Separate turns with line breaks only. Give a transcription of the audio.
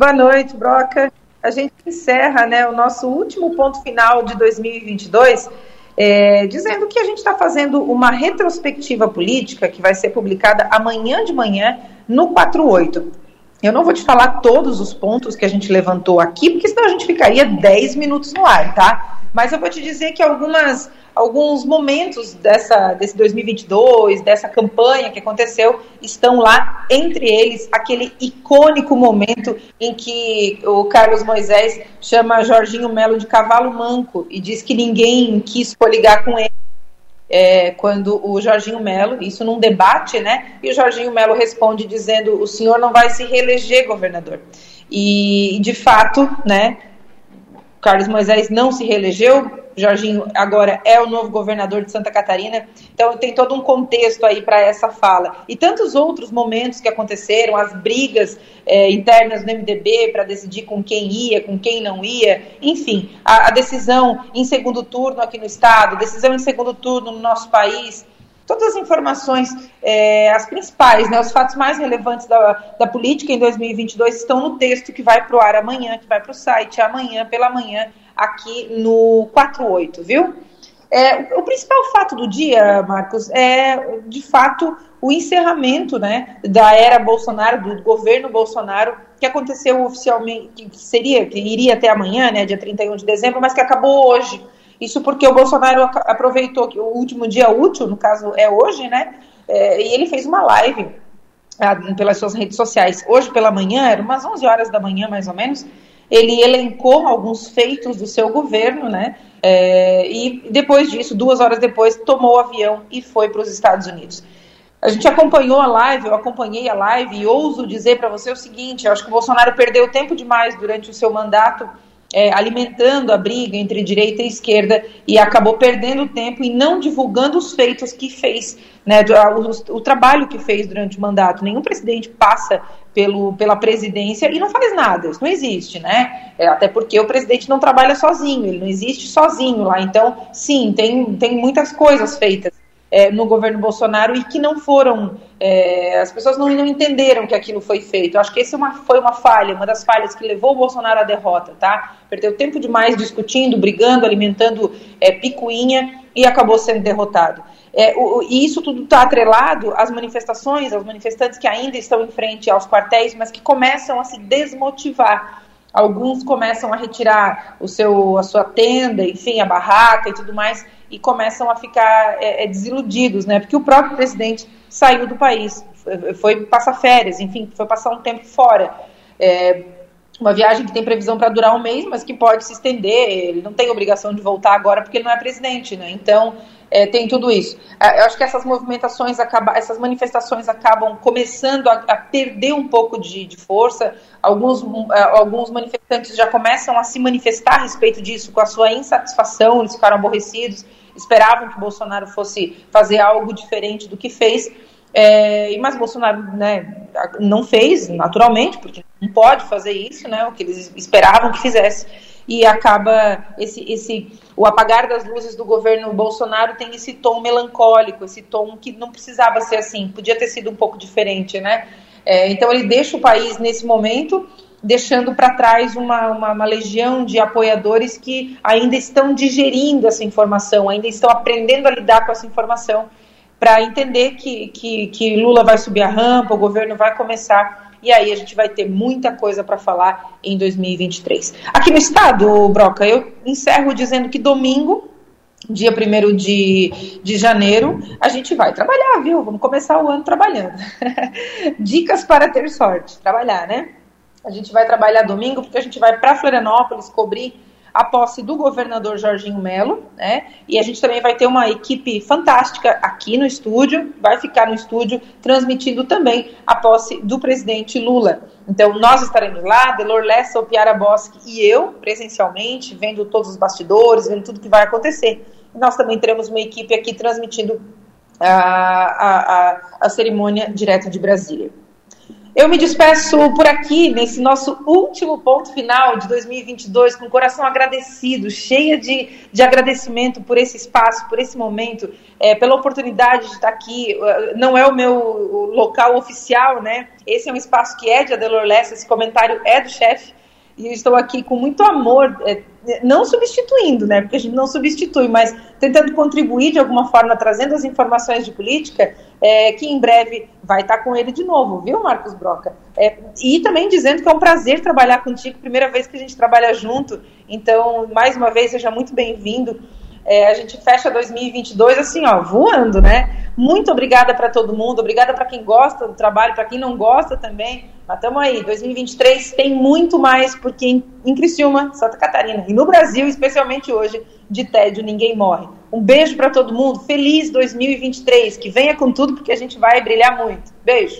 Boa noite, Broca. A gente encerra né, o nosso último ponto final de 2022 é, dizendo que a gente está fazendo uma retrospectiva política que vai ser publicada amanhã de manhã no 48. Eu não vou te falar todos os pontos que a gente levantou aqui, porque senão a gente ficaria 10 minutos no ar, tá? Mas eu vou te dizer que algumas, alguns momentos dessa, desse 2022, dessa campanha que aconteceu, estão lá, entre eles, aquele icônico momento em que o Carlos Moisés chama Jorginho Melo de cavalo manco e diz que ninguém quis coligar com ele é, quando o Jorginho Melo, isso num debate, né? E o Jorginho Melo responde dizendo: o senhor não vai se reeleger governador. E, de fato, né? Carlos Moisés não se reelegeu, Jorginho agora é o novo governador de Santa Catarina, então tem todo um contexto aí para essa fala. E tantos outros momentos que aconteceram, as brigas é, internas no MDB para decidir com quem ia, com quem não ia, enfim, a, a decisão em segundo turno aqui no Estado, decisão em segundo turno no nosso país, todas as informações, é, as principais, né, os fatos mais relevantes da, da política em 2022 estão no texto que vai para o ar amanhã, que vai para o site amanhã, pela manhã, aqui no 48, viu? É, o, principal fato do dia, Marcos, é de fato o encerramento né, da era Bolsonaro, do governo Bolsonaro, que aconteceu oficialmente, que seria, que iria até amanhã, né, dia 31 de dezembro, mas que acabou hoje. Isso porque o Bolsonaro aproveitou que o último dia útil, no caso é hoje, né? É, e ele fez uma live ah, pelas suas redes sociais. Hoje pela manhã, era umas 11 horas da manhã mais ou menos, ele elencou alguns feitos do seu governo, né? É, e depois disso, duas horas depois, tomou o avião e foi para os Estados Unidos. A gente acompanhou a live, eu acompanhei a live e ouso dizer para você o seguinte: eu acho que o Bolsonaro perdeu tempo demais durante o seu mandato é, alimentando a briga entre direita e esquerda e acabou perdendo tempo e não divulgando os feitos que fez, né, o, o, trabalho que fez durante o mandato. Nenhum presidente passa pelo, pela presidência e não faz nada, isso não existe, né? É, até porque o presidente não trabalha sozinho, ele não existe sozinho lá. Então, sim, tem, tem muitas coisas feitas é, no governo Bolsonaro e que não foram, é, as pessoas não, não, entenderam que aquilo foi feito. Eu acho que essa é foi uma falha, uma das falhas que levou o Bolsonaro à derrota, tá? Perdeu tempo demais discutindo, brigando, alimentando é, picuinha e acabou sendo derrotado. É, o, e isso tudo está atrelado às manifestações, aos manifestantes que ainda estão em frente aos quartéis, mas que começam a se desmotivar. Alguns começam a retirar o seu, a sua tenda, enfim, a barraca e tudo mais, e começam a ficar é, é, desiludidos, né? Porque o próprio presidente saiu do país, foi, foi passar férias, enfim, foi passar um tempo fora. É, uma viagem que tem previsão para durar um mês, mas que pode se estender. Ele não tem obrigação de voltar agora porque ele não é presidente, né? Então é, tem tudo isso. É, eu acho que essas movimentações acabam, essas manifestações acabam começando a, a perder um pouco de, de, força. Alguns, é, alguns manifestantes já começam a se manifestar a respeito disso com a sua insatisfação, eles ficaram aborrecidos esperavam que Bolsonaro fosse fazer algo diferente do que fez. É, mas Bolsonaro né, não fez, naturalmente, porque não pode fazer isso, né, o que eles esperavam que fizesse. E acaba esse, esse o apagar das luzes do governo Bolsonaro tem esse tom melancólico, esse tom que não precisava ser assim, podia ter sido um pouco diferente, né? É, então ele deixa o país nesse momento deixando para trás uma, uma, uma, legião de apoiadores que ainda estão digerindo essa informação, ainda estão aprendendo a lidar com essa informação, para entender que, que, que Lula vai subir a rampa, o governo vai começar, e aí a gente vai ter muita coisa para falar em 2023. Aqui no estado, Broca, eu encerro dizendo que domingo, dia 1 de, de janeiro, a gente vai trabalhar, viu? Vamos começar o ano trabalhando. Dicas para ter sorte, trabalhar, né? A gente vai trabalhar domingo porque a gente vai para Florianópolis cobrir a posse do governador Jorginho Melo, né? E a gente também vai ter uma equipe fantástica aqui no estúdio, vai ficar no estúdio transmitindo também a posse do presidente Lula. Então nós estaremos lá, Delor Lessa, o Piara Bosque e eu, presencialmente, vendo todos os bastidores, vendo tudo que vai acontecer. E nós também teremos uma equipe aqui transmitindo a, a, a, a cerimônia direto de Brasília. Eu me despeço por aqui, nesse nosso último ponto final de 2022, com o coração agradecido, cheia de, de agradecimento por esse espaço, por esse momento, é, pela oportunidade de estar aqui. Não é o meu local oficial, né? Esse é um espaço que é de Adelor Lessa, esse comentário é do chefe, e estou aqui com muito amor, é, não substituindo, né? Porque a gente não substitui, mas tentando contribuir de alguma forma, trazendo as informações de política, é, que em breve vai estar com ele de novo, viu, Marcos Broca? É, e também dizendo que é um prazer trabalhar contigo, primeira vez que a gente trabalha junto, então, mais uma vez, seja muito bem-vindo. É, a gente fecha 2022 assim, ó, voando, né? Muito obrigada para todo mundo, obrigada para quem gosta do trabalho, para quem não gosta também. Mas estamos aí, 2023 tem muito mais, porque em, em Criciúma, Santa Catarina e no Brasil, especialmente hoje, de tédio ninguém morre. Um beijo para todo mundo, feliz 2023, que venha com tudo, porque a gente vai brilhar muito. Beijo.